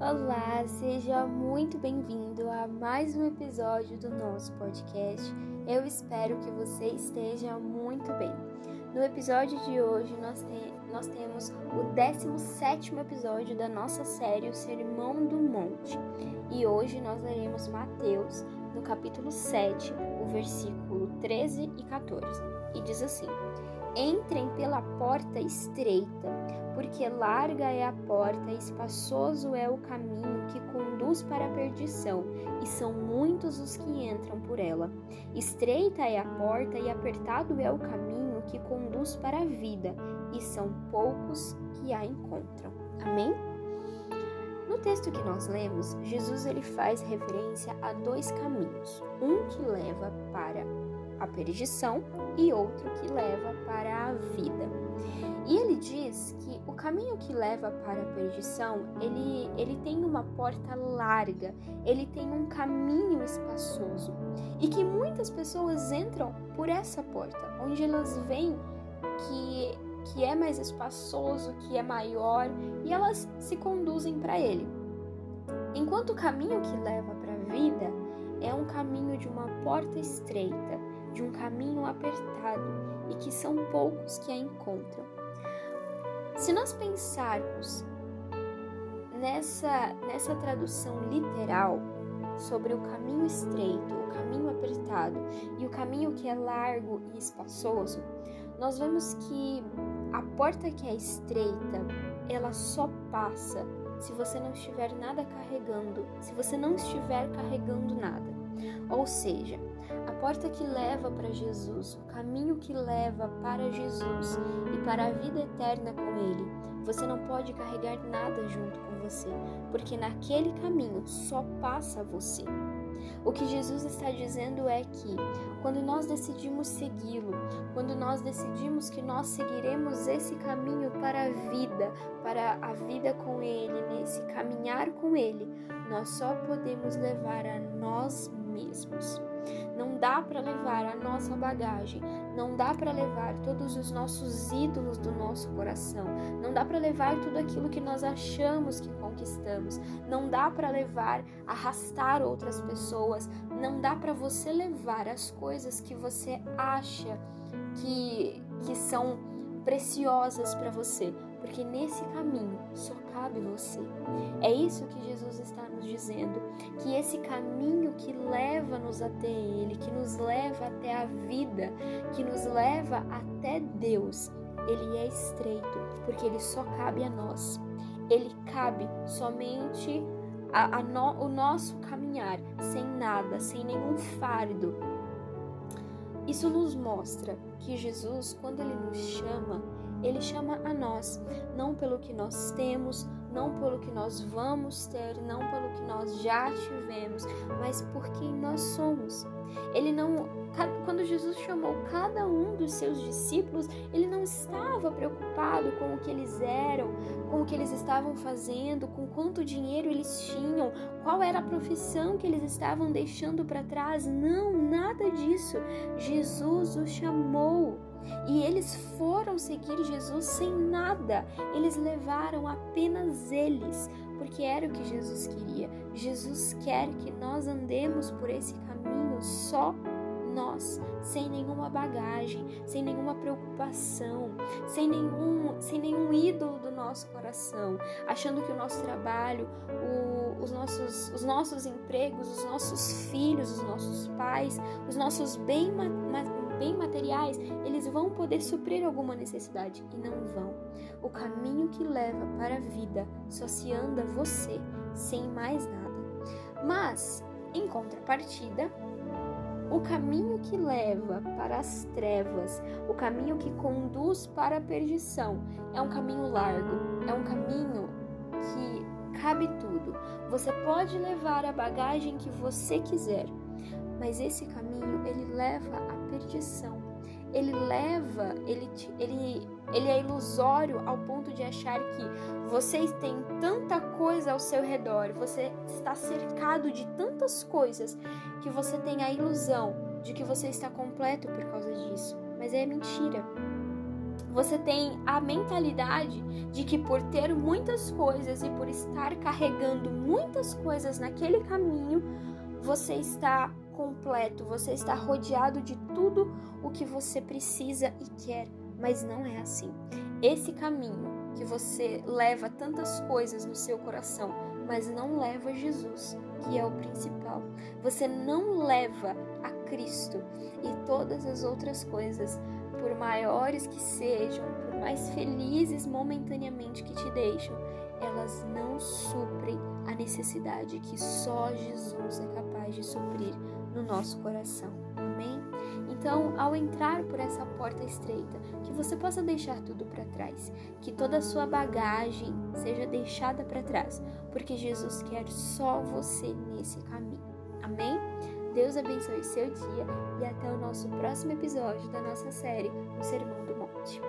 Olá, seja muito bem-vindo a mais um episódio do nosso podcast. Eu espero que você esteja muito bem. No episódio de hoje, nós, te nós temos o 17 episódio da nossa série O Sermão do Monte. E hoje nós leremos Mateus, no capítulo 7, o versículo 13 e 14. E diz assim: Entrem pela porta estreita, porque larga é a porta e espaçoso é o caminho que conduz para a perdição, e são muitos os que entram por ela. Estreita é a porta e apertado é o caminho que conduz para a vida, e são poucos que a encontram. Amém? No texto que nós lemos, Jesus ele faz referência a dois caminhos, um que leva para a perdição e outro que leva para a vida. E ele diz que o caminho que leva para a perdição, ele, ele tem uma porta larga, ele tem um caminho espaçoso e que muitas pessoas entram por essa porta, onde elas veem que, que é mais espaçoso, que é maior e elas se conduzem para ele. Enquanto o caminho que leva para a vida é um caminho de uma porta estreita, de um caminho apertado e que são poucos que a encontram. Se nós pensarmos nessa, nessa tradução literal sobre o caminho estreito, o caminho apertado e o caminho que é largo e espaçoso, nós vemos que a porta que é estreita, ela só passa se você não estiver nada carregando, se você não estiver carregando nada. Ou seja, a porta que leva para Jesus, o caminho que leva para Jesus e para a vida eterna com Ele, você não pode carregar nada junto com você, porque naquele caminho só passa você. O que Jesus está dizendo é que, quando nós decidimos segui-lo, quando nós decidimos que nós seguiremos esse caminho para a vida, para a vida com Ele, nesse caminhar com Ele, nós só podemos levar a nós mesmos. Não dá para levar a nossa bagagem, não dá para levar todos os nossos ídolos do nosso coração, não dá para levar tudo aquilo que nós achamos que conquistamos, não dá para levar, arrastar outras pessoas, não dá para você levar as coisas que você acha que, que são preciosas para você, porque nesse caminho só cabe você. É isso que Jesus está nos dizendo, que esse caminho que leva-nos até Ele, que nos leva até a vida, que nos leva até Deus, ele é estreito, porque ele só cabe a nós. Ele cabe somente a, a no, o nosso caminhar, sem nada, sem nenhum fardo. Isso nos mostra que Jesus, quando ele nos chama, ele chama a nós, não pelo que nós temos, não pelo que nós vamos ter, não pelo que nós já tivemos, mas por quem nós somos. Ele não, quando Jesus chamou cada um dos seus discípulos, ele não estava preocupado com o que eles eram, com o que eles estavam fazendo, com quanto dinheiro eles tinham, qual era a profissão que eles estavam deixando para trás. Não, nada disso. Jesus os chamou e eles foram seguir Jesus sem nada. Eles levaram apenas eles, porque era o que Jesus queria. Jesus quer que nós andemos por esse caminho só nós, sem nenhuma bagagem, sem nenhuma preocupação, sem nenhum, sem nenhum ídolo do nosso coração, achando que o nosso trabalho, o, os, nossos, os nossos empregos, os nossos filhos, os nossos pais, os nossos bem, bem materiais, eles vão poder suprir alguma necessidade e não vão. O caminho que leva para a vida só se anda você, sem mais nada. Mas, em contrapartida, o caminho que leva para as trevas, o caminho que conduz para a perdição, é um caminho largo, é um caminho que cabe tudo. Você pode levar a bagagem que você quiser, mas esse caminho ele leva à perdição. Ele leva, ele, ele, ele é ilusório ao ponto de achar que você tem tanta coisa ao seu redor, você está cercado de tantas coisas que você tem a ilusão de que você está completo por causa disso. Mas é mentira. Você tem a mentalidade de que por ter muitas coisas e por estar carregando muitas coisas naquele caminho, você está completo, você está rodeado de tudo o que você precisa e quer, mas não é assim. Esse caminho que você leva tantas coisas no seu coração, mas não leva Jesus, que é o principal. Você não leva a Cristo e todas as outras coisas, por maiores que sejam, por mais felizes momentaneamente que te deixam, elas não suprem a necessidade que só Jesus é capaz de suprir no nosso coração. Amém? Então, ao entrar por essa porta estreita, que você possa deixar tudo para trás, que toda a sua bagagem seja deixada para trás, porque Jesus quer só você nesse caminho. Amém? Deus abençoe seu dia e até o nosso próximo episódio da nossa série O Sermão do Monte.